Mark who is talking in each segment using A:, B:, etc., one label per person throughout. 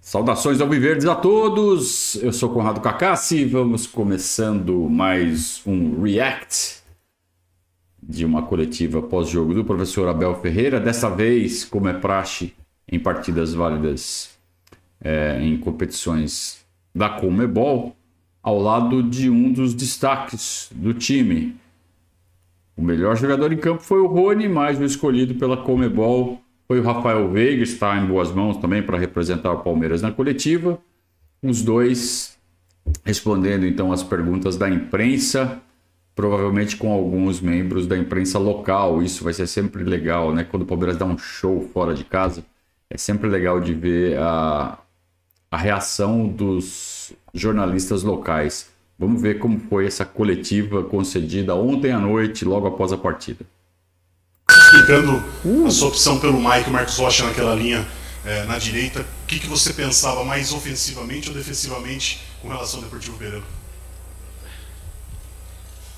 A: Saudações ao Viverdes a todos! Eu sou Conrado Cacassi e vamos começando mais um React de uma coletiva pós-jogo do professor Abel Ferreira. Dessa vez, como é praxe em partidas válidas é, em competições da Comebol, ao lado de um dos destaques do time. O melhor jogador em campo foi o Rony, mas o escolhido pela Comebol foi o Rafael Veiga, está em boas mãos também para representar o Palmeiras na coletiva. Os dois respondendo então as perguntas da imprensa, provavelmente com alguns membros da imprensa local. Isso vai ser sempre legal, né? Quando o Palmeiras dá um show fora de casa, é sempre legal de ver a, a reação dos jornalistas locais. Vamos ver como foi essa coletiva concedida ontem à noite, logo após a partida
B: explicando uh. a sua opção pelo Mike Marcos Rocha naquela linha é, na direita. O que, que você pensava mais ofensivamente ou defensivamente com relação ao Deportivo Pereira?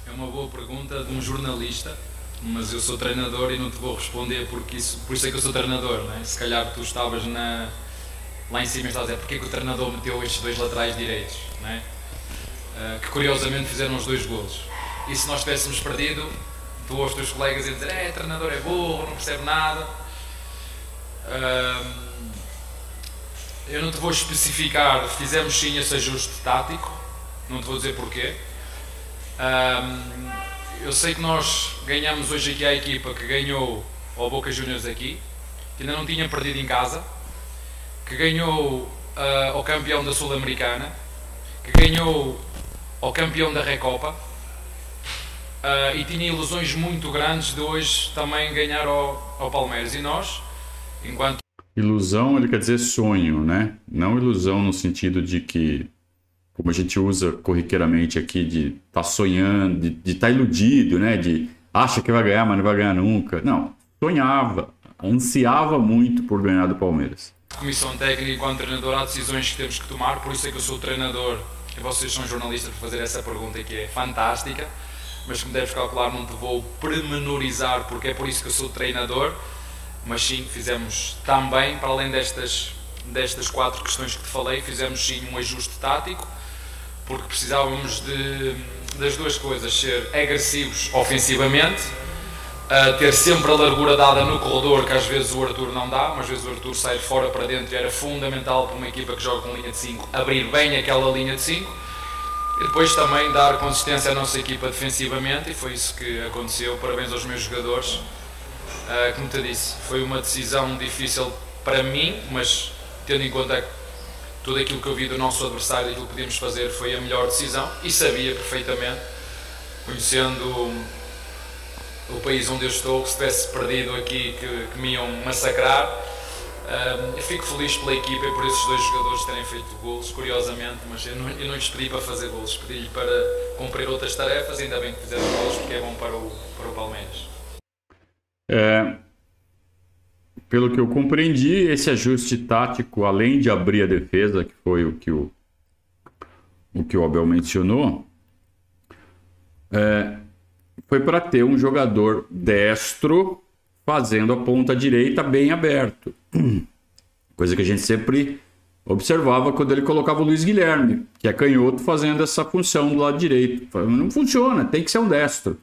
C: É uma boa pergunta de um jornalista, mas eu sou treinador e não te vou responder porque isso, por isso é que eu sou treinador. Né? Se calhar tu estavas na, lá em cima e estás a dizer porque é que o treinador meteu estes dois laterais direitos, né? Uh, que curiosamente fizeram os dois golos. E se nós tivéssemos perdido, tu aos teus colegas e dizer é, treinador é burro, não percebe nada. eu não te vou especificar, fizemos sim esse ajuste tático, não te vou dizer porquê. eu sei que nós ganhamos hoje aqui a equipa que ganhou ao Boca Juniors aqui, que ainda não tinha perdido em casa, que ganhou uh, ao campeão da Sul-Americana, que ganhou ao campeão da Recopa Uh, e tinha ilusões muito grandes de hoje também ganhar ao, ao Palmeiras. E nós, enquanto.
A: Ilusão, ele quer dizer sonho, né? Não ilusão no sentido de que, como a gente usa corriqueiramente aqui, de estar tá sonhando, de estar tá iludido, né? De acha que vai ganhar, mas não vai ganhar nunca. Não, sonhava, ansiava muito por ganhar do Palmeiras.
C: Comissão técnica, enquanto treinador, há decisões que temos que tomar, por isso é que eu sou treinador e vocês são jornalistas para fazer essa pergunta que é fantástica mas como deves calcular não te vou premenorizar porque é por isso que eu sou treinador, mas sim, fizemos também, para além destas, destas quatro questões que te falei, fizemos sim um ajuste tático, porque precisávamos de, das duas coisas, ser agressivos ofensivamente, ter sempre a largura dada no corredor, que às vezes o Arthur não dá, mas às vezes o Arthur sai fora para dentro e era fundamental para uma equipa que joga com linha de 5, abrir bem aquela linha de 5 e depois também dar consistência à nossa equipa defensivamente e foi isso que aconteceu. Parabéns aos meus jogadores. Uh, como te disse, foi uma decisão difícil para mim, mas tendo em conta tudo aquilo que eu vi do nosso adversário e aquilo que podíamos fazer foi a melhor decisão e sabia perfeitamente, conhecendo o país onde eu estou, que se tivesse perdido aqui que, que me iam massacrar eu fico feliz pela equipa e por esses dois jogadores terem feito golos, curiosamente, mas eu não, eu não lhes pedi para fazer golos, pedi-lhe para cumprir outras tarefas, ainda bem que fizeram golos porque é bom para o, para o Palmeiras.
A: É, pelo que eu compreendi, esse ajuste tático, além de abrir a defesa, que foi o que o, o, que o Abel mencionou, é, foi para ter um jogador destro fazendo a ponta direita bem aberto. Coisa que a gente sempre observava quando ele colocava o Luiz Guilherme, que é canhoto, fazendo essa função do lado direito. Não funciona, tem que ser um destro.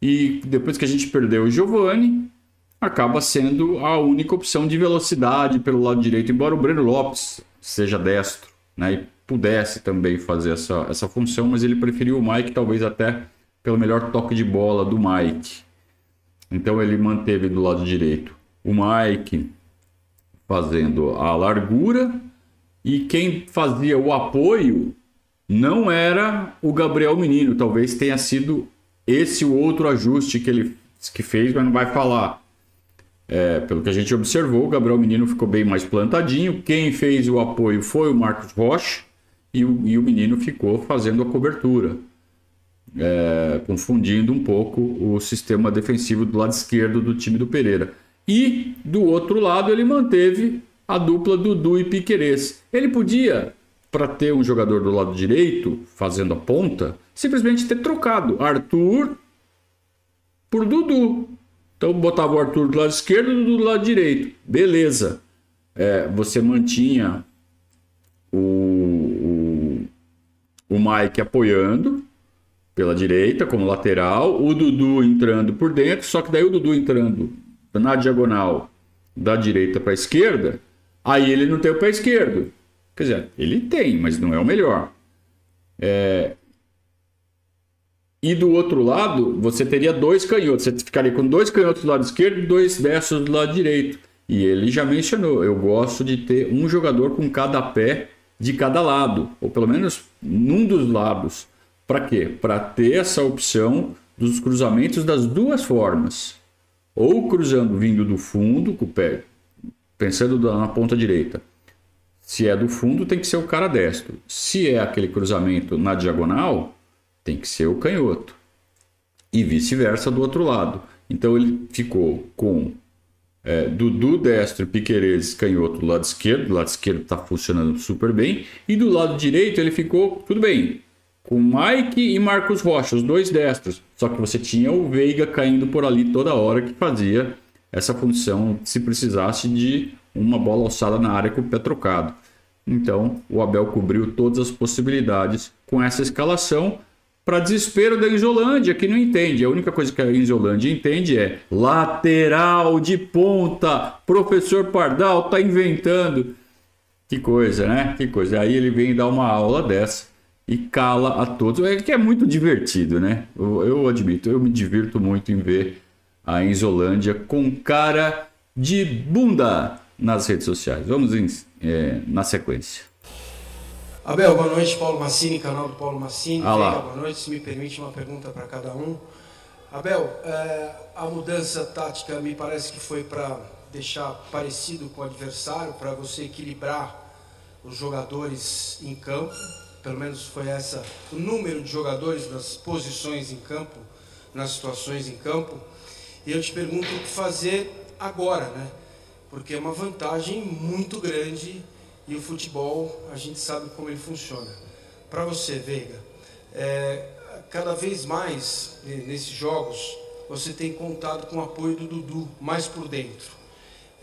A: E depois que a gente perdeu o Giovani, acaba sendo a única opção de velocidade pelo lado direito, embora o Breno Lopes seja destro, né? E pudesse também fazer essa, essa função, mas ele preferiu o Mike, talvez até pelo melhor toque de bola do Mike. Então ele manteve do lado direito o Mike fazendo a largura e quem fazia o apoio não era o Gabriel Menino, talvez tenha sido esse o outro ajuste que ele que fez, mas não vai falar. É, pelo que a gente observou, o Gabriel Menino ficou bem mais plantadinho. Quem fez o apoio foi o Marcos Rocha e o, e o menino ficou fazendo a cobertura é, confundindo um pouco o sistema defensivo do lado esquerdo do time do Pereira. E do outro lado ele manteve a dupla Dudu e Piquerez. Ele podia, para ter um jogador do lado direito fazendo a ponta, simplesmente ter trocado Arthur por Dudu. Então botava o Arthur do lado esquerdo e Dudu do lado direito. Beleza. É, você mantinha o, o, o Mike apoiando pela direita como lateral, o Dudu entrando por dentro, só que daí o Dudu entrando na diagonal da direita para a esquerda, aí ele não tem o pé esquerdo. Quer dizer, ele tem, mas não é o melhor. É... E do outro lado, você teria dois canhotos. Você ficaria com dois canhotos do lado esquerdo e dois destros do lado direito. E ele já mencionou: eu gosto de ter um jogador com cada pé de cada lado, ou pelo menos num dos lados. Para quê? Para ter essa opção dos cruzamentos das duas formas. Ou cruzando vindo do fundo, com o pé, pensando na ponta direita. Se é do fundo, tem que ser o cara destro. Se é aquele cruzamento na diagonal, tem que ser o canhoto. E vice-versa do outro lado. Então ele ficou com é, Dudu destro Piqueires canhoto do lado esquerdo. Do lado esquerdo está funcionando super bem. E do lado direito ele ficou tudo bem com Mike e Marcos Rocha, os dois destros. Só que você tinha o Veiga caindo por ali toda hora que fazia essa função se precisasse de uma bola alçada na área com o pé trocado. Então, o Abel cobriu todas as possibilidades com essa escalação para desespero da Isolândia, que não entende. A única coisa que a Isolândia entende é lateral de ponta. Professor Pardal tá inventando. Que coisa, né? Que coisa. Aí ele vem dar uma aula dessa e cala a todos. É que é muito divertido, né? Eu, eu admito, eu me divirto muito em ver a Inzolândia com cara de bunda nas redes sociais. Vamos em, é, na sequência.
D: Abel, boa noite. Paulo Massini, canal do Paulo Massini.
A: Ah lá.
D: boa noite. Se me permite uma pergunta para cada um. Abel, é, a mudança tática me parece que foi para deixar parecido com o adversário, para você equilibrar os jogadores em campo pelo menos foi essa o número de jogadores nas posições em campo, nas situações em campo. E eu te pergunto o que fazer agora, né? Porque é uma vantagem muito grande e o futebol a gente sabe como ele funciona. Para você, Veiga, é, cada vez mais nesses jogos você tem contado com o apoio do Dudu mais por dentro.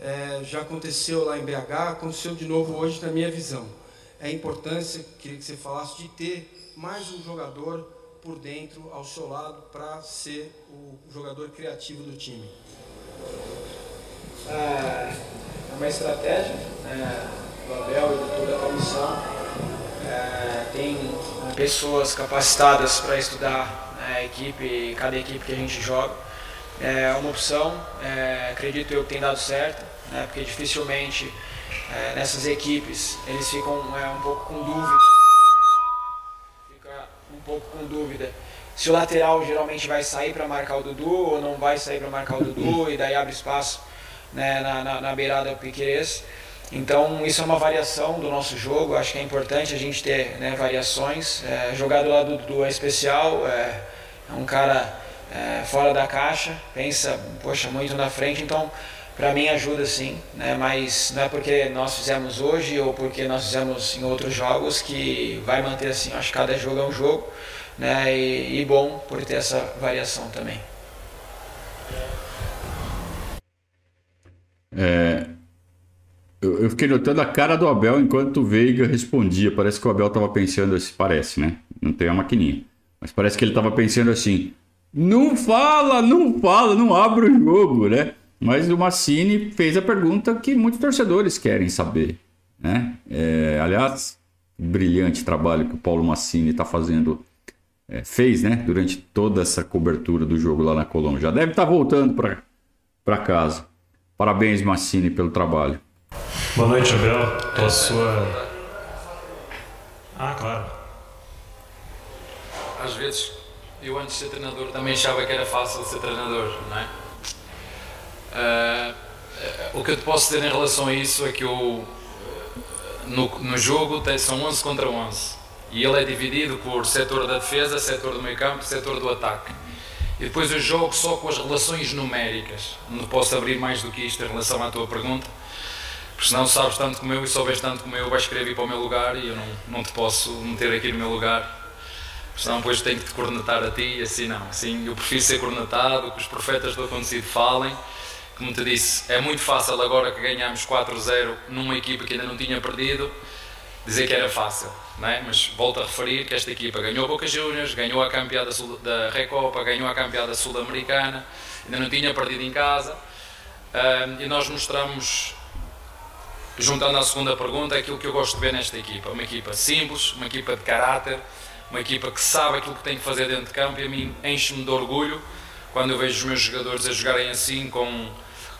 D: É, já aconteceu lá em BH, aconteceu de novo hoje na minha visão a importância, queria que você falasse, de ter mais um jogador por dentro, ao seu lado, para ser o jogador criativo do time?
E: É uma estratégia né, do Abel e de toda a comissão. É, tem pessoas capacitadas para estudar né, a equipe, cada equipe que a gente joga. É uma opção, é, acredito eu que tem dado certo, né, porque dificilmente é, nessas equipes, eles ficam é, um pouco com dúvida. Fica um pouco com dúvida se o lateral geralmente vai sair para marcar o Dudu ou não vai sair para marcar o Dudu e daí abre espaço né, na, na, na, beirada do Piqueires. Então isso é uma variação do nosso jogo, acho que é importante a gente ter né, variações. É, jogar do lado do Dudu é especial, é, é um cara é, fora da caixa, pensa, poxa, muito na frente, então para mim ajuda sim, né? mas não é porque nós fizemos hoje ou porque nós fizemos em outros jogos que vai manter assim. Acho que cada jogo é um jogo né? e, e bom por ter essa variação também.
A: É, eu, eu, fiquei notando a cara do Abel enquanto o Veiga respondia. Parece que o Abel estava pensando assim, parece, né? Não tem a maquininha. Mas parece que ele estava pensando assim: não fala, não fala, não abre o jogo, né? Mas o Massini fez a pergunta que muitos torcedores querem saber. Né? É, aliás, brilhante trabalho que o Paulo Massini está fazendo, é, fez né? durante toda essa cobertura do jogo lá na Colômbia. Já deve estar tá voltando para casa. Parabéns, Massini, pelo trabalho.
F: Boa noite, Abel. Tô a sua. Ah, claro.
C: Às vezes, eu antes de ser treinador também achava que era fácil ser treinador, não é? Uh, o que eu te posso dizer em relação a isso é que o, no, no jogo são 11 contra 11 e ele é dividido por setor da defesa, setor do meio campo, setor do ataque. E depois eu jogo só com as relações numéricas. Não posso abrir mais do que isto em relação à tua pergunta, porque senão sabes tanto como eu e souberes tanto como eu, vais querer para o meu lugar e eu não, não te posso meter aqui no meu lugar. Senão depois tenho que te cornetar a ti e assim não. Assim, eu prefiro ser cornetado, que os profetas do acontecido falem como te disse, é muito fácil agora que ganhamos 4-0 numa equipa que ainda não tinha perdido, dizer que era fácil, não é? mas volto a referir que esta equipa ganhou Boca Juniors, ganhou a campeã da, Sul, da Recopa, ganhou a campeã da Sul-Americana, ainda não tinha perdido em casa, uh, e nós mostramos, juntando à segunda pergunta, aquilo que eu gosto de ver nesta equipa, uma equipa simples, uma equipa de caráter, uma equipa que sabe aquilo que tem que fazer dentro de campo e a mim enche-me de orgulho quando eu vejo os meus jogadores a jogarem assim com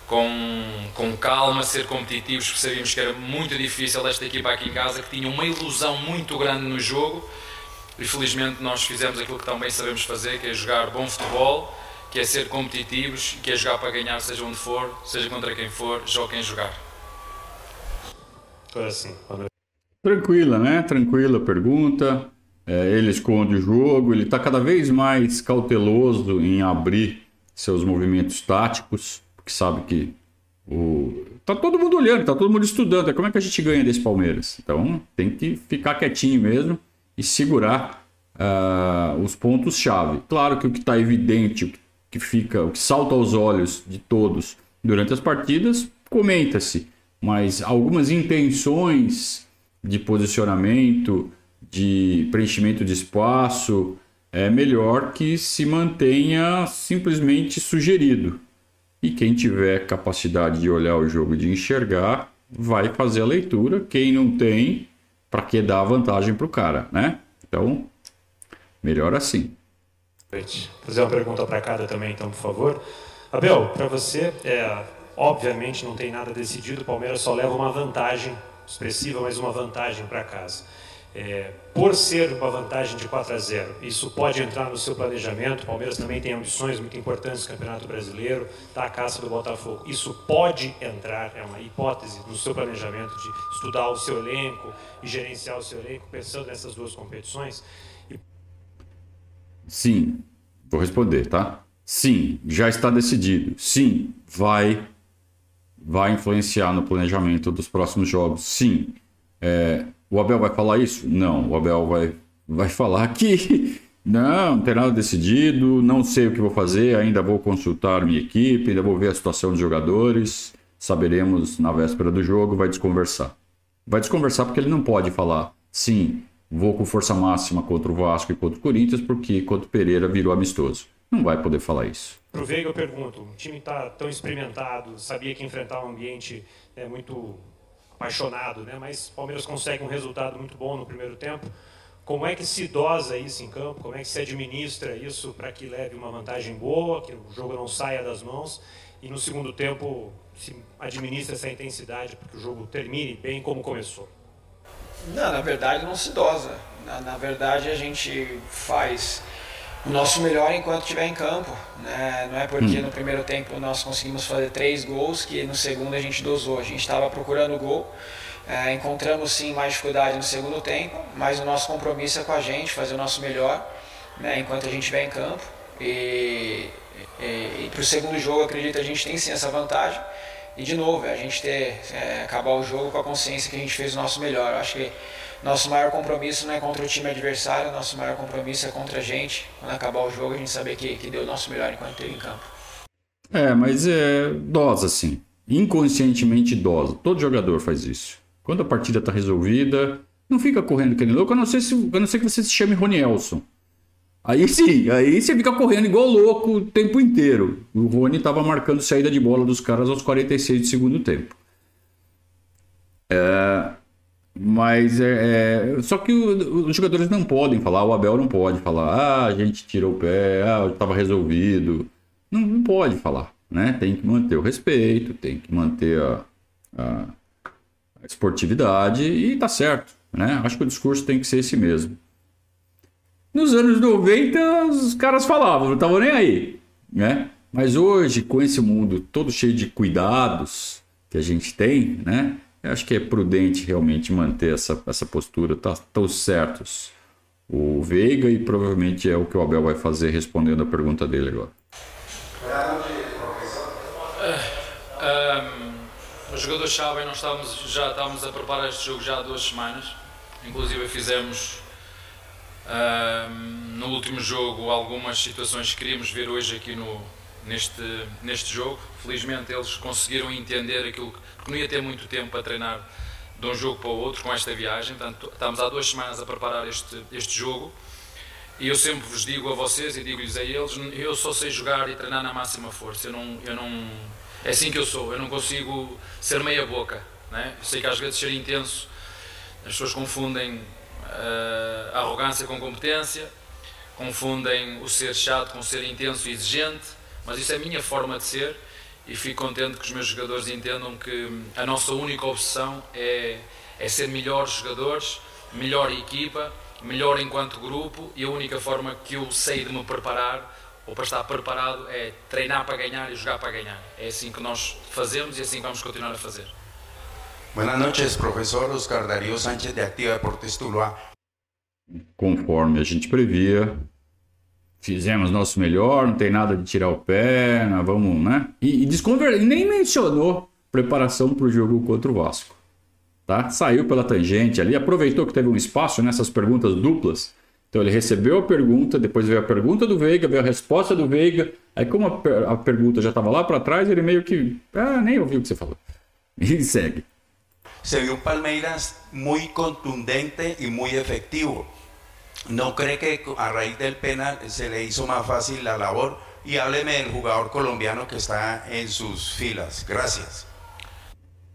C: com, com calma, ser competitivos, porque sabíamos que era muito difícil esta equipa aqui em casa, que tinha uma ilusão muito grande no jogo e felizmente nós fizemos aquilo que também sabemos fazer, que é jogar bom futebol, que é ser competitivos, que é jogar para ganhar, seja onde for, seja contra quem for, joga quem jogar.
F: Agora sim.
A: Tranquila, né? Tranquila pergunta. É, ele esconde o jogo, ele está cada vez mais cauteloso em abrir seus movimentos táticos porque sabe que o... tá todo mundo olhando, tá todo mundo estudando. É como é que a gente ganha desse Palmeiras? Então tem que ficar quietinho mesmo e segurar uh, os pontos-chave. Claro que o que está evidente, o que fica, o que salta aos olhos de todos durante as partidas, comenta-se. Mas algumas intenções de posicionamento, de preenchimento de espaço, é melhor que se mantenha simplesmente sugerido. E quem tiver capacidade de olhar o jogo, de enxergar, vai fazer a leitura. Quem não tem, para que dar vantagem para o cara, né? Então, melhor assim.
F: Fazer uma pergunta para cada também, então, por favor. Abel, para você, é, obviamente não tem nada decidido, o Palmeiras só leva uma vantagem expressiva, mas uma vantagem para casa é, por ser uma vantagem de 4 a 0. Isso pode entrar no seu planejamento. O Palmeiras também tem ambições muito importantes no Campeonato Brasileiro, está a caça do Botafogo. Isso pode entrar, é uma hipótese, no seu planejamento de estudar o seu elenco e gerenciar o seu elenco, pensando nessas duas competições? E...
A: Sim, vou responder, tá? Sim, já está decidido. Sim, vai vai influenciar no planejamento dos próximos jogos. Sim, é, o Abel vai falar isso? Não, o Abel vai, vai falar que não, não tem nada decidido, não sei o que vou fazer, ainda vou consultar minha equipe, ainda vou ver a situação dos jogadores, saberemos na véspera do jogo, vai desconversar. Vai desconversar porque ele não pode falar, sim, vou com força máxima contra o Vasco e contra o Corinthians, porque contra o Pereira virou amistoso. Não vai poder falar isso.
F: Pro Veiga eu pergunto, o time está tão experimentado, sabia que enfrentar um ambiente é muito apaixonado, né? mas o Palmeiras consegue um resultado muito bom no primeiro tempo. Como é que se dosa isso em campo? Como é que se administra isso para que leve uma vantagem boa, que o jogo não saia das mãos? E no segundo tempo se administra essa intensidade para que o jogo termine bem como começou?
E: Não, na verdade não se dosa. Na, na verdade a gente faz o nosso melhor enquanto estiver em campo. Né? Não é porque hum. no primeiro tempo nós conseguimos fazer três gols que no segundo a gente dosou. A gente estava procurando gol, é, encontramos sim mais dificuldade no segundo tempo, mas o nosso compromisso é com a gente, fazer o nosso melhor né? enquanto a gente estiver em campo. E, e, e para o segundo jogo, acredito, a gente tem sim essa vantagem. E de novo, a gente ter, é, acabar o jogo com a consciência que a gente fez o nosso melhor. Eu acho que nosso maior compromisso não é contra o time adversário, nosso maior compromisso é contra a gente. Quando acabar o jogo, a gente saber que, que deu o nosso melhor enquanto esteve em campo.
A: É, mas é dosa, assim. Inconscientemente dosa. Todo jogador faz isso. Quando a partida está resolvida, não fica correndo que nem louco, a não, ser se, a não ser que você se chame Ronielson. Aí sim, aí você fica correndo igual louco o tempo inteiro. O Rony estava marcando saída de bola dos caras aos 46 de segundo tempo. É, mas é, é só que os jogadores não podem falar, o Abel não pode falar, ah, a gente tirou o pé, ah, estava resolvido. Não, não, pode falar, né? Tem que manter o respeito, tem que manter a, a, a esportividade e tá certo, né? Acho que o discurso tem que ser esse mesmo. Nos anos 90, os caras falavam, não estavam nem aí, né? Mas hoje, com esse mundo todo cheio de cuidados que a gente tem, né? Eu acho que é prudente realmente manter essa, essa postura. Tá, estão certos o Veiga e provavelmente é o que o Abel vai fazer respondendo a pergunta dele agora.
C: Um, os jogadores sabem, nós estávamos, já estávamos a preparar este jogo já há duas semanas. Inclusive fizemos um, no último jogo algumas situações que queríamos ver hoje aqui no, neste, neste jogo. Felizmente eles conseguiram entender aquilo que não ia ter muito tempo para treinar de um jogo para o outro com esta viagem. Portanto, estamos há duas semanas a preparar este, este jogo e eu sempre vos digo a vocês e digo-lhes a eles: eu só sei jogar e treinar na máxima força. Eu não, eu não, é assim que eu sou. Eu não consigo ser meia boca. Né? Sei que às vezes ser intenso, as pessoas confundem uh, arrogância com competência, confundem o ser chato com ser intenso e exigente, mas isso é a minha forma de ser e fico contente que os meus jogadores entendam que a nossa única obsessão é, é ser melhores jogadores, melhor equipa, melhor enquanto grupo e a única forma que eu sei de me preparar ou para estar preparado é treinar para ganhar e jogar para ganhar. É assim que nós fazemos e é assim que vamos continuar a fazer.
G: Buenas noches, professor Oscar Darío Sánchez de Activa Deportes Tuluá.
A: Conforme a gente previa, fizemos nosso melhor, não tem nada de tirar o pé, nós vamos, né? E, e, desconver... nem mencionou preparação para o jogo contra o Vasco. Tá? Saiu pela tangente ali, aproveitou que teve um espaço nessas perguntas duplas. Então ele recebeu a pergunta, depois veio a pergunta do Veiga, veio a resposta do Veiga. Aí, como a, per... a pergunta já estava lá para trás, ele meio que. Ah, nem ouviu o que você falou. E segue.
G: Se viu Palmeiras muito contundente e muito efetivo. ¿No cree que a raíz del penal se le hizo más fácil la labor? Y hábleme del jugador colombiano que está en sus filas. Gracias.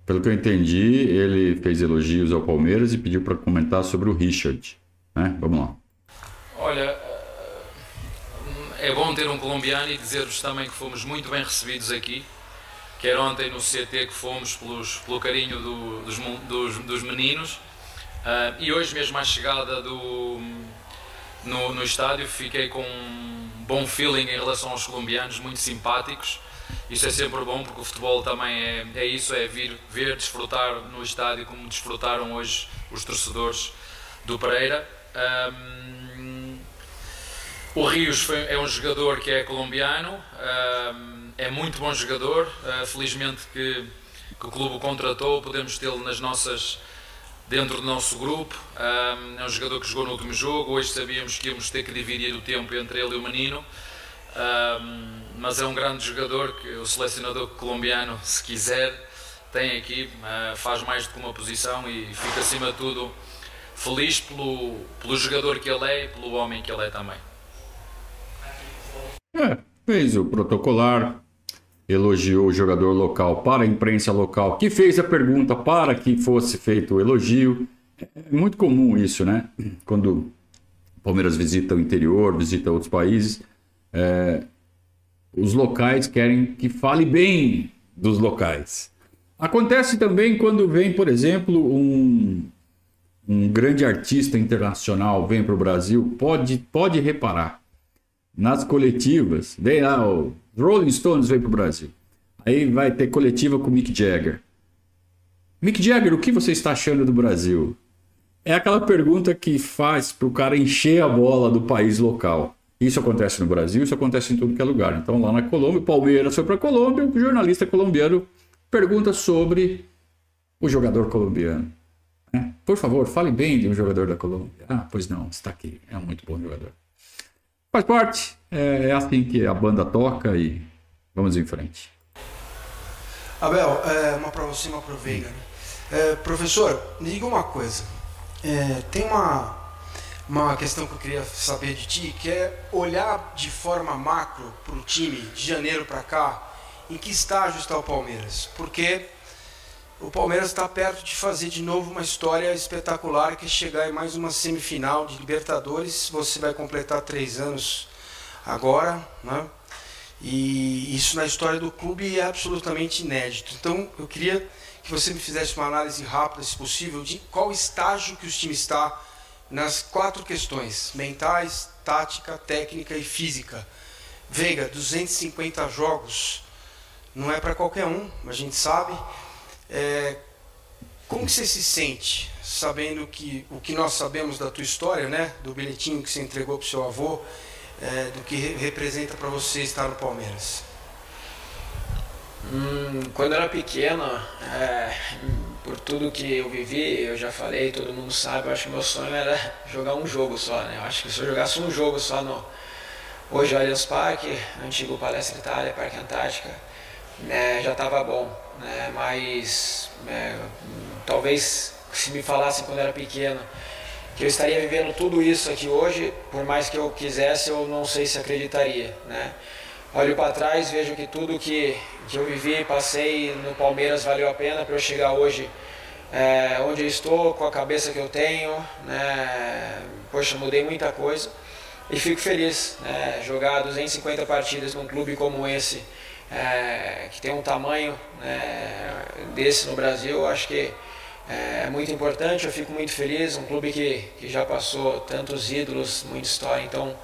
A: Pelo que eu entendi, ele fez elogios ao Palmeiras e pediu para comentar sobre o Richard. Né? Vamos lá.
C: Olha, é bom ter um colombiano e dizer-vos também que fomos muito bem recebidos aqui. Quer ontem no CT que fomos pelos, pelo carinho do, dos, dos, dos, meninos. Uh, e hoje mesmo à chegada do, no, no estádio, fiquei com um bom feeling em relação aos colombianos, muito simpáticos. Isso é sempre bom porque o futebol também é, é isso, é vir ver, desfrutar no estádio como desfrutaram hoje os torcedores do Pereira. Um, o Rios foi, é um jogador que é colombiano, um, é muito bom jogador. Uh, felizmente que, que o clube o contratou, podemos tê-lo nas nossas dentro do nosso grupo. Um, é um jogador que jogou no último jogo. Hoje sabíamos que íamos ter que dividir o tempo entre ele e o menino. Um, mas é um grande jogador que o selecionador colombiano, se quiser, tem aqui, uh, faz mais do que uma posição e fica acima de tudo feliz pelo, pelo jogador que ele é e pelo homem que ele é também.
A: É, fez o protocolar, elogiou o jogador local para a imprensa local, que fez a pergunta para que fosse feito o elogio. É muito comum isso, né? Quando o Palmeiras visita o interior, visita outros países, é, os locais querem que fale bem dos locais. Acontece também quando vem, por exemplo, um, um grande artista internacional vem para o Brasil, pode, pode reparar. Nas coletivas, vem lá o Rolling Stones veio para o Brasil. Aí vai ter coletiva com Mick Jagger. Mick Jagger, o que você está achando do Brasil? É aquela pergunta que faz para o cara encher a bola do país local. Isso acontece no Brasil, isso acontece em tudo que é lugar. Então, lá na Colômbia, o Palmeiras foi para a Colômbia, o jornalista colombiano pergunta sobre o jogador colombiano. É, por favor, fale bem de um jogador da Colômbia. Ah, pois não, está aqui, é um muito bom jogador. Faz parte. É, é assim que a banda toca e vamos em frente.
D: Abel, é, uma para você uma para o Veiga. Né? É, professor, me diga uma coisa. É, tem uma, uma questão que eu queria saber de ti, que é olhar de forma macro para o time de janeiro para cá, em que estágio está o Palmeiras? Porque o Palmeiras está perto de fazer de novo uma história espetacular que é chegar em mais uma semifinal de Libertadores. Você vai completar três anos agora, né? E isso na história do clube é absolutamente inédito. Então eu queria que você me fizesse uma análise rápida, se possível, de qual estágio que o time está nas quatro questões: mentais, tática, técnica e física. Veiga, 250 jogos não é para qualquer um, a gente sabe. É, como que você se sente sabendo que o que nós sabemos da tua história, né, do bilhetinho que você entregou para seu avô, é, do que re representa para você estar no Palmeiras?
E: Hum, quando eu era pequeno, é, por tudo que eu vivi, eu já falei, todo mundo sabe, eu acho que meu sonho era jogar um jogo só, né? Eu acho que se eu jogasse um jogo só no hoje Allianz Parque, antigo Palestra Itália, Parque Antártica, né, já estava bom, né? Mas é, talvez se me falassem quando era pequeno que eu estaria vivendo tudo isso aqui hoje, por mais que eu quisesse, eu não sei se acreditaria, né? Olho para trás, vejo que tudo que, que eu vivi, passei no Palmeiras valeu a pena para eu chegar hoje é, onde eu estou, com a cabeça que eu tenho, né? Poxa, mudei muita coisa e fico feliz, né? Jogar 250 partidas num clube como esse, é, que tem um tamanho né, desse no Brasil, acho que é muito importante, eu fico muito feliz, um clube que, que já passou tantos ídolos, muita história, então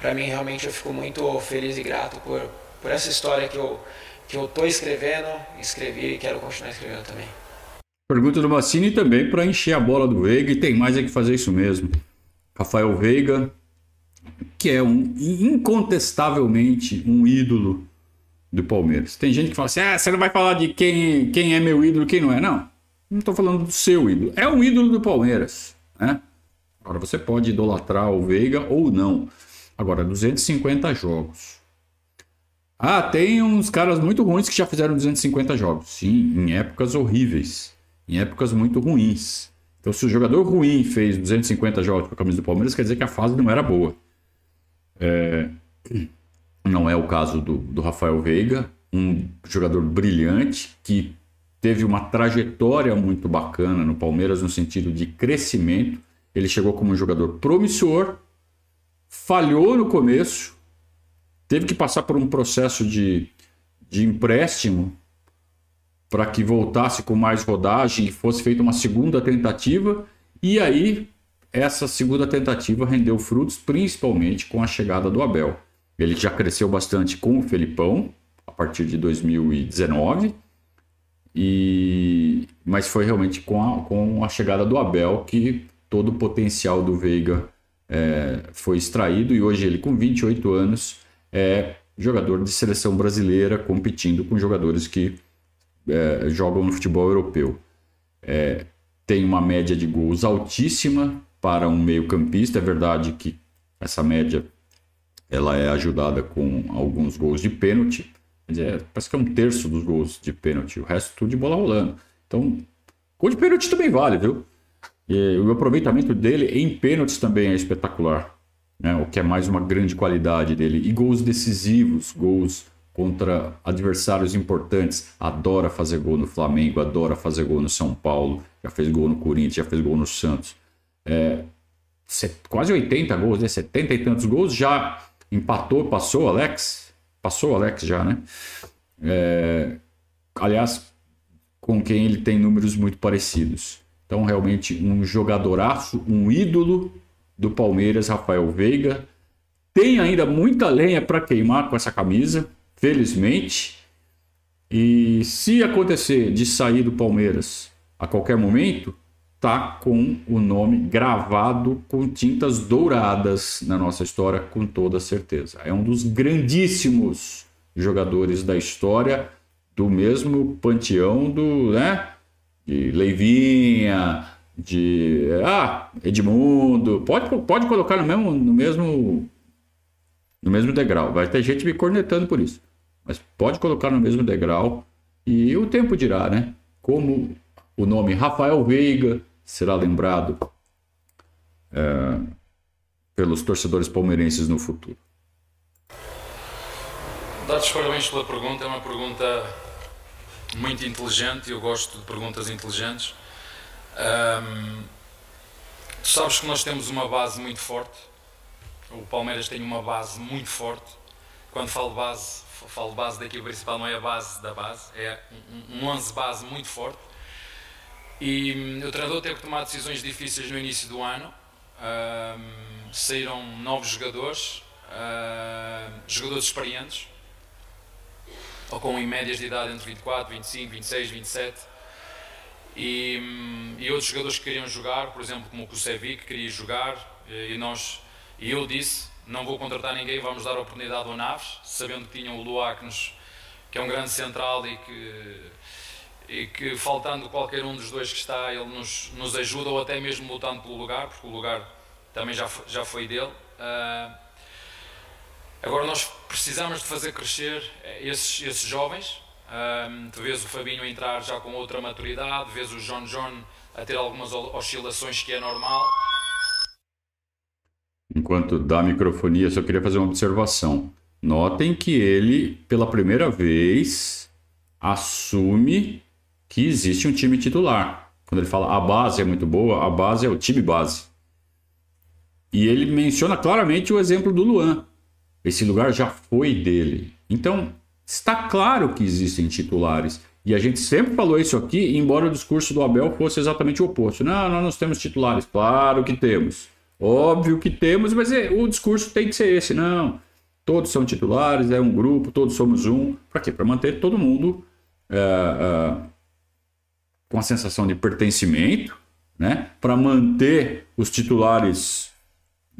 E: para mim realmente eu fico muito feliz e grato por, por essa história que eu que eu estou escrevendo, escrevi e quero continuar escrevendo também.
A: Pergunta do Massini também para encher a bola do Veiga e tem mais é que fazer isso mesmo. Rafael Veiga, que é um incontestavelmente um ídolo do Palmeiras. Tem gente que fala assim: ah, você não vai falar de quem, quem é meu ídolo quem não é. Não, não estou falando do seu ídolo. É um ídolo do Palmeiras. Né? Agora você pode idolatrar o Veiga ou não. Agora, 250 jogos. Ah, tem uns caras muito ruins que já fizeram 250 jogos. Sim, em épocas horríveis. Em épocas muito ruins. Então, se o jogador ruim fez 250 jogos com a camisa do Palmeiras, quer dizer que a fase não era boa. É... Não é o caso do, do Rafael Veiga, um jogador brilhante que teve uma trajetória muito bacana no Palmeiras no sentido de crescimento. Ele chegou como um jogador promissor, falhou no começo, teve que passar por um processo de, de empréstimo para que voltasse com mais rodagem e fosse feita uma segunda tentativa. E aí, essa segunda tentativa rendeu frutos, principalmente com a chegada do Abel. Ele já cresceu bastante com o Felipão, a partir de 2019, e... mas foi realmente com a, com a chegada do Abel que todo o potencial do Veiga é, foi extraído e hoje ele, com 28 anos, é jogador de seleção brasileira competindo com jogadores que é, jogam no futebol europeu. É, tem uma média de gols altíssima para um meio-campista. É verdade que essa média ela é ajudada com alguns gols de pênalti. Dizer, parece que é um terço dos gols de pênalti, o resto tudo de bola rolando. Então, gol de pênalti também vale, viu? E o aproveitamento dele em pênaltis também é espetacular, né? o que é mais uma grande qualidade dele. E gols decisivos, gols contra adversários importantes. Adora fazer gol no Flamengo, adora fazer gol no São Paulo, já fez gol no Corinthians, já fez gol no Santos. É, quase 80 gols, né? 70 e tantos gols, já empatou, passou Alex? Passou Alex já, né? É, aliás, com quem ele tem números muito parecidos. Então, realmente, um jogadoraço, um ídolo do Palmeiras, Rafael Veiga. Tem ainda muita lenha para queimar com essa camisa, felizmente. E se acontecer de sair do Palmeiras a qualquer momento, tá com o nome gravado com tintas douradas na nossa história, com toda certeza. É um dos grandíssimos jogadores da história, do mesmo panteão do, né? de Leivinha, de ah, Edmundo, pode, pode colocar no mesmo, no mesmo no mesmo degrau. Vai ter gente me cornetando por isso. Mas pode colocar no mesmo degrau e o tempo dirá, né? Como o nome Rafael Veiga será lembrado é, pelos torcedores palmeirenses no futuro.
C: Dados parabéns pela pergunta, é uma pergunta muito inteligente, eu gosto de perguntas inteligentes. Um, tu sabes que nós temos uma base muito forte, o Palmeiras tem uma base muito forte. Quando falo base, falo base da equipe principal, não é a base da base, é um 11 base muito forte. E um, o treinador teve que tomar decisões difíceis no início do ano. Um, saíram novos jogadores, uh, jogadores experientes, ou com em médias de idade entre 24, 25, 26, 27. E, e outros jogadores que queriam jogar, por exemplo, como o Kusevic, que queria jogar, e, nós, e eu disse, não vou contratar ninguém, vamos dar oportunidade ao Naves, sabendo que tinham o Luá, que é um grande central e que, e que faltando qualquer um dos dois que está, ele nos, nos ajuda, ou até mesmo lutando pelo lugar, porque o lugar também já, já foi dele. Uh, Agora nós precisamos de fazer crescer esses, esses jovens. Um, tu vês o Fabinho entrar já com outra maturidade, vês o John John a ter algumas oscilações que é normal.
A: Enquanto dá microfonia, só queria fazer uma observação. Notem que ele, pela primeira vez, assume que existe um time titular. Quando ele fala a base é muito boa, a base é o time base. E ele menciona claramente o exemplo do Luan. Esse lugar já foi dele. Então, está claro que existem titulares. E a gente sempre falou isso aqui, embora o discurso do Abel fosse exatamente o oposto. Não, nós não temos titulares. Claro que temos. Óbvio que temos, mas é, o discurso tem que ser esse. Não, todos são titulares, é um grupo, todos somos um. Para quê? Para manter todo mundo é, com a sensação de pertencimento, né? para manter os titulares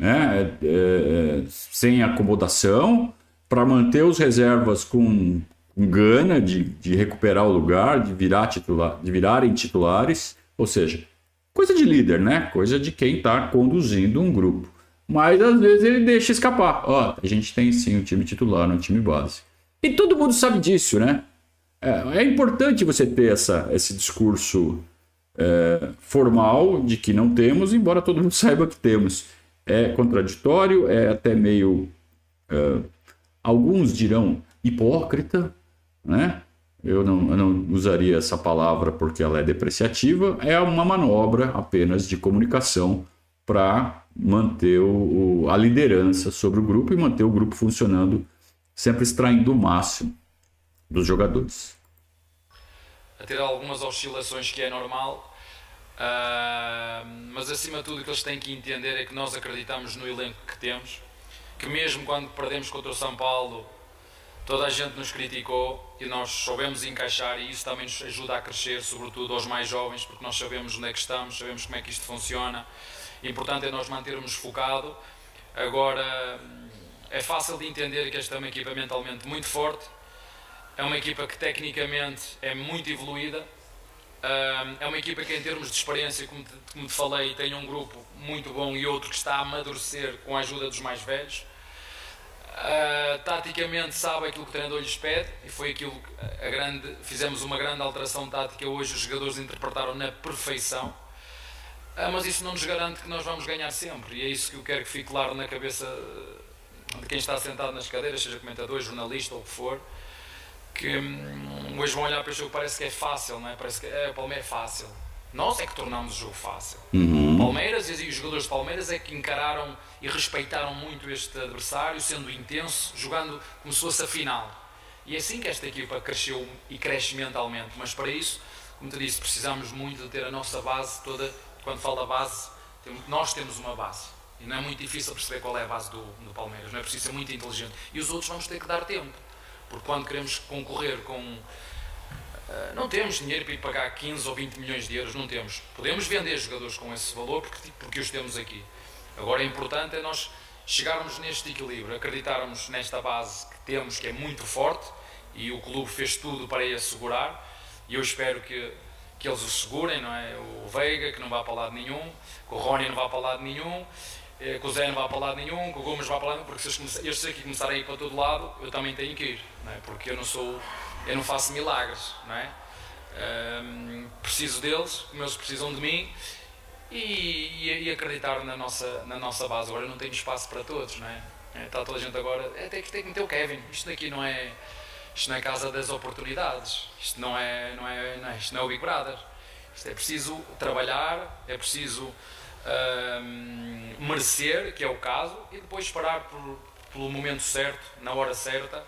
A: né? É, é, sem acomodação, para manter os reservas com, com gana de, de recuperar o lugar, de, virar titular, de virarem titulares, ou seja, coisa de líder, né? coisa de quem está conduzindo um grupo. Mas às vezes ele deixa escapar. Ó, a gente tem sim um time titular no time base. E todo mundo sabe disso, né? É, é importante você ter essa, esse discurso é, formal de que não temos, embora todo mundo saiba que temos. É contraditório, é até meio. É, alguns dirão hipócrita, né? Eu não, eu não usaria essa palavra porque ela é depreciativa. É uma manobra apenas de comunicação para manter o, a liderança sobre o grupo e manter o grupo funcionando, sempre extraindo o máximo dos jogadores.
C: A ter algumas oscilações que é normal, uh, mas acima de tudo o que eles têm que entender é que nós acreditamos no elenco que temos, que mesmo quando perdemos contra o São Paulo, toda a gente nos criticou e nós soubemos encaixar e isso também nos ajuda a crescer, sobretudo aos mais jovens, porque nós sabemos onde é que estamos, sabemos como é que isto funciona. Importante é nós mantermos focado. Agora, é fácil de entender que esta é uma equipa mentalmente muito forte, é uma equipa que tecnicamente é muito evoluída, é uma equipa que em termos de experiência, como te, como te falei, tem um grupo muito bom e outro que está a amadurecer com a ajuda dos mais velhos. Uh, taticamente sabe aquilo que o treinador lhes pede e foi aquilo que a grande, fizemos uma grande alteração tática hoje os jogadores interpretaram na perfeição. Uh, mas isso não nos garante que nós vamos ganhar sempre e é isso que eu quero que fique claro na cabeça de quem está sentado nas cadeiras seja comentador, jornalista ou o que for que hum, hoje vão olhar para o jogo parece que é fácil, não é? Parece que é, o Palmeiras é fácil. Nós é que tornamos o jogo fácil.
A: Uhum.
C: Palmeiras e os jogadores de Palmeiras é que encararam e respeitaram muito este adversário, sendo intenso, jogando como se fosse a final. E é assim que esta equipa cresceu e cresce mentalmente. Mas para isso, como te disse, precisamos muito de ter a nossa base toda. Quando falo da base, nós temos uma base. E não é muito difícil perceber qual é a base do, do Palmeiras. Não é preciso ser muito inteligente. E os outros vamos ter que dar tempo. Porque quando queremos concorrer com. Uh, não temos dinheiro para ir pagar 15 ou 20 milhões de euros, não temos. Podemos vender jogadores com esse valor porque, porque os temos aqui. Agora, é importante é nós chegarmos neste equilíbrio, acreditarmos nesta base que temos, que é muito forte, e o clube fez tudo para a assegurar, e eu espero que, que eles o segurem, não é? O Veiga, que não vá para lado nenhum, que o Rony não vá para lado nenhum, eh, que o Zé não vá para lado nenhum, que o Gomes vá para lado nenhum, porque se estes aqui começarem a ir para todo lado, eu também tenho que ir, não é? porque eu não sou, eu não faço milagres, não é? Um, preciso deles, como eles precisam de mim, e, e, e, acreditar na nossa, na nossa base. Agora não tenho espaço para todos, não é? é está toda a gente agora, é, tem, que, tem que meter o Kevin, isto daqui não é, isto não é casa das oportunidades, isto não é, não é, não é, isto não é o Big Brother. Isto é preciso trabalhar, é preciso um, merecer, que é o caso, e depois esperar por, pelo momento certo, na hora certa.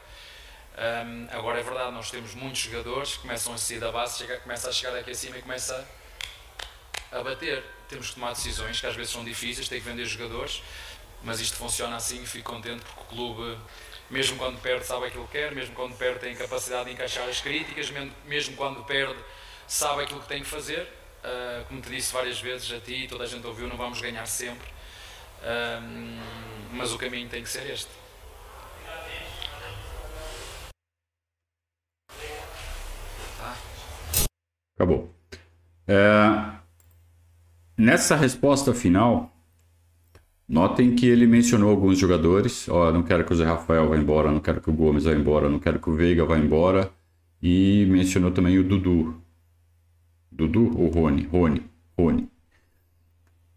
C: Um, agora é verdade, nós temos muitos jogadores que começam a sair da base, chega, começa a chegar aqui acima e começa a bater. Temos que tomar decisões que às vezes são difíceis, tem que vender jogadores, mas isto funciona assim e fico contente porque o clube, mesmo quando perde, sabe aquilo que quer, mesmo quando perde, tem capacidade de encaixar as críticas, mesmo, mesmo quando perde, sabe aquilo que tem que fazer Uh, como te disse várias vezes a ti, toda a gente ouviu, não vamos ganhar sempre, uh, mas o caminho tem que ser este.
A: Tá? Acabou. É, nessa resposta final, notem que ele mencionou alguns jogadores. Ó, não quero que o Zé Rafael vá embora, não quero que o Gomes vá embora, não quero que o Veiga vá embora. E mencionou também o Dudu, Dudu ou Rony? Rony. Rony.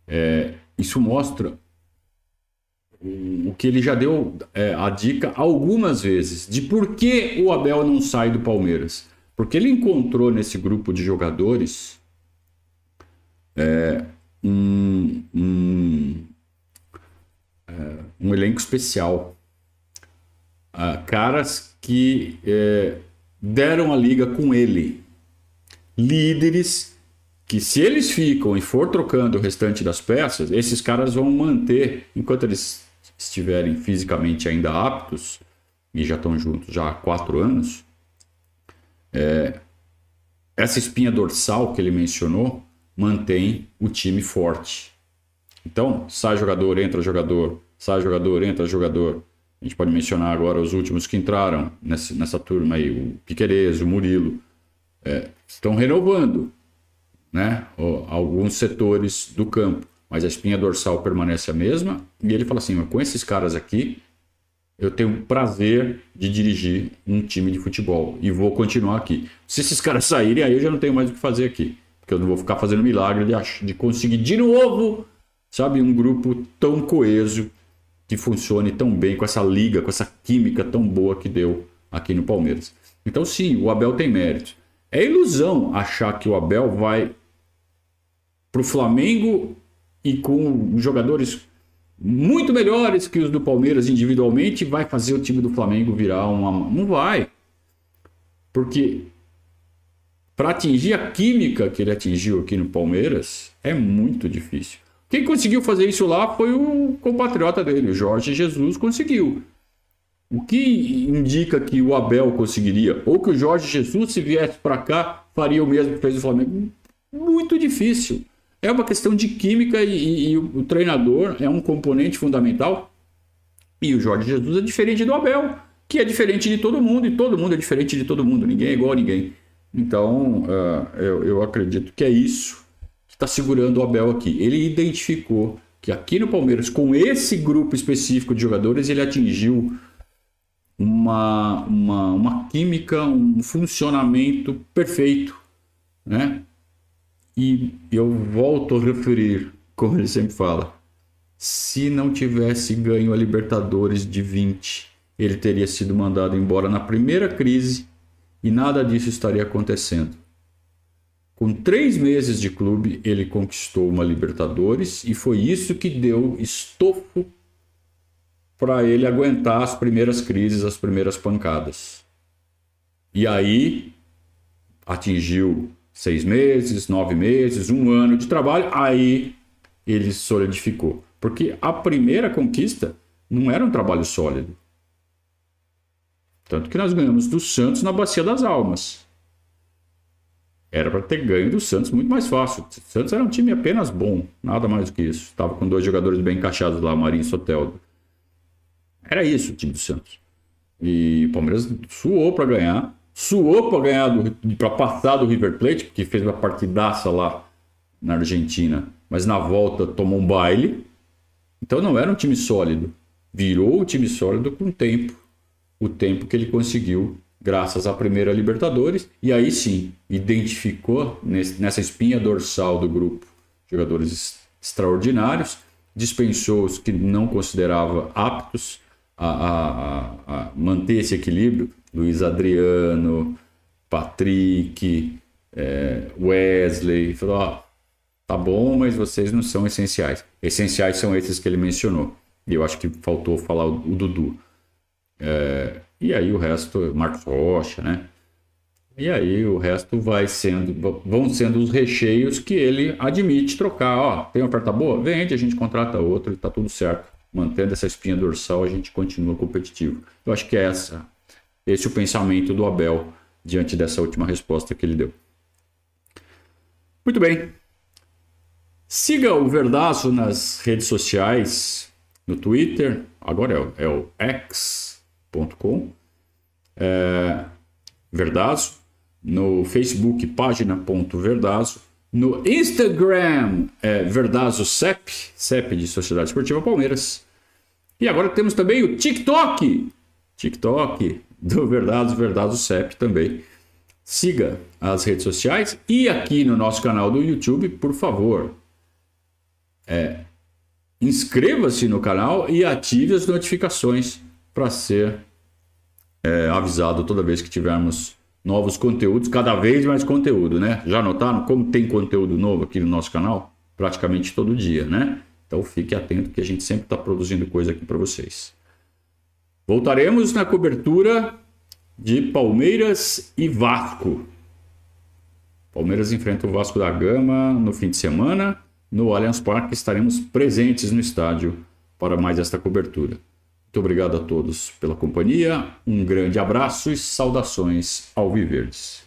A: É, isso mostra o que ele já deu é, a dica algumas vezes de por que o Abel não sai do Palmeiras. Porque ele encontrou nesse grupo de jogadores é, um, um, é, um, elenco especial. Ah, caras que é, deram a liga com ele. Líderes que se eles ficam e for trocando o restante das peças, esses caras vão manter, enquanto eles estiverem fisicamente ainda aptos, e já estão juntos já há quatro anos, é, essa espinha dorsal que ele mencionou mantém o time forte. Então, sai jogador, entra jogador, sai jogador, entra jogador. A gente pode mencionar agora os últimos que entraram nessa, nessa turma aí, o Piquerez, o Murilo. É, estão renovando né, alguns setores do campo, mas a espinha dorsal permanece a mesma. E ele fala assim: com esses caras aqui, eu tenho prazer de dirigir um time de futebol e vou continuar aqui. Se esses caras saírem, aí eu já não tenho mais o que fazer aqui, porque eu não vou ficar fazendo milagre de, de conseguir de novo, sabe, um grupo tão coeso que funcione tão bem com essa liga, com essa química tão boa que deu aqui no Palmeiras. Então, sim, o Abel tem mérito. É ilusão achar que o Abel vai para o Flamengo e com jogadores muito melhores que os do Palmeiras individualmente, vai fazer o time do Flamengo virar uma. Não vai. Porque para atingir a química que ele atingiu aqui no Palmeiras é muito difícil. Quem conseguiu fazer isso lá foi o compatriota dele, o Jorge Jesus, conseguiu. O que indica que o Abel conseguiria? Ou que o Jorge Jesus, se viesse para cá, faria o mesmo que fez o Flamengo? Muito difícil. É uma questão de química e, e, e o treinador é um componente fundamental. E o Jorge Jesus é diferente do Abel, que é diferente de todo mundo, e todo mundo é diferente de todo mundo, ninguém é igual a ninguém. Então, uh, eu, eu acredito que é isso que está segurando o Abel aqui. Ele identificou que aqui no Palmeiras, com esse grupo específico de jogadores, ele atingiu uma, uma, uma química, um funcionamento perfeito, né? E eu volto a referir, como ele sempre fala, se não tivesse ganho a Libertadores de 20, ele teria sido mandado embora na primeira crise e nada disso estaria acontecendo. Com três meses de clube, ele conquistou uma Libertadores e foi isso que deu estofo para ele aguentar as primeiras crises, as primeiras pancadas. E aí atingiu seis meses, nove meses, um ano de trabalho, aí ele solidificou. Porque a primeira conquista não era um trabalho sólido. Tanto que nós ganhamos do Santos na Bacia das Almas. Era para ter ganho do Santos muito mais fácil. O Santos era um time apenas bom, nada mais do que isso. Estava com dois jogadores bem encaixados lá, Marinho e Soteldo. Era isso o time do Santos. E o Palmeiras suou para ganhar suou para ganhar para passar do River Plate, porque fez uma partidaça lá na Argentina, mas na volta tomou um baile. Então não era um time sólido. Virou um time sólido com o tempo. O tempo que ele conseguiu graças à primeira Libertadores e aí sim identificou nessa espinha dorsal do grupo jogadores extraordinários, dispensou os que não considerava aptos a, a, a manter esse equilíbrio, Luiz Adriano, Patrick, é, Wesley, falou, tá bom, mas vocês não são essenciais. Essenciais são esses que ele mencionou. E eu acho que faltou falar o, o Dudu. É, e aí o resto, Marcos Rocha, né? E aí o resto vai sendo, vão sendo os recheios que ele admite trocar. Ó, tem oferta boa? Vende, a gente contrata outro tá tudo certo. Mantendo essa espinha dorsal, a gente continua competitivo. Eu acho que é essa esse é o pensamento do Abel diante dessa última resposta que ele deu. Muito bem. Siga o Verdaço nas redes sociais, no Twitter, agora é, o é x.com, é, Verdaço, no Facebook, página.verdazo, no Instagram, é Verdazo CEP, CEP de Sociedade Esportiva Palmeiras. E agora temos também o TikTok, TikTok, do Verdados Verdados CEP também. siga as redes sociais e aqui no nosso canal do YouTube, por favor. É, inscreva-se no canal e ative as notificações para ser é, avisado toda vez que tivermos novos conteúdos, cada vez mais conteúdo, né? Já notaram como tem conteúdo novo aqui no nosso canal? Praticamente todo dia, né? Então fique atento que a gente sempre está produzindo coisa aqui para vocês. Voltaremos na cobertura de Palmeiras e Vasco. Palmeiras enfrenta o Vasco da Gama no fim de semana. No Allianz Parque estaremos presentes no estádio para mais esta cobertura. Muito obrigado a todos pela companhia, um grande abraço e saudações ao Viverdes.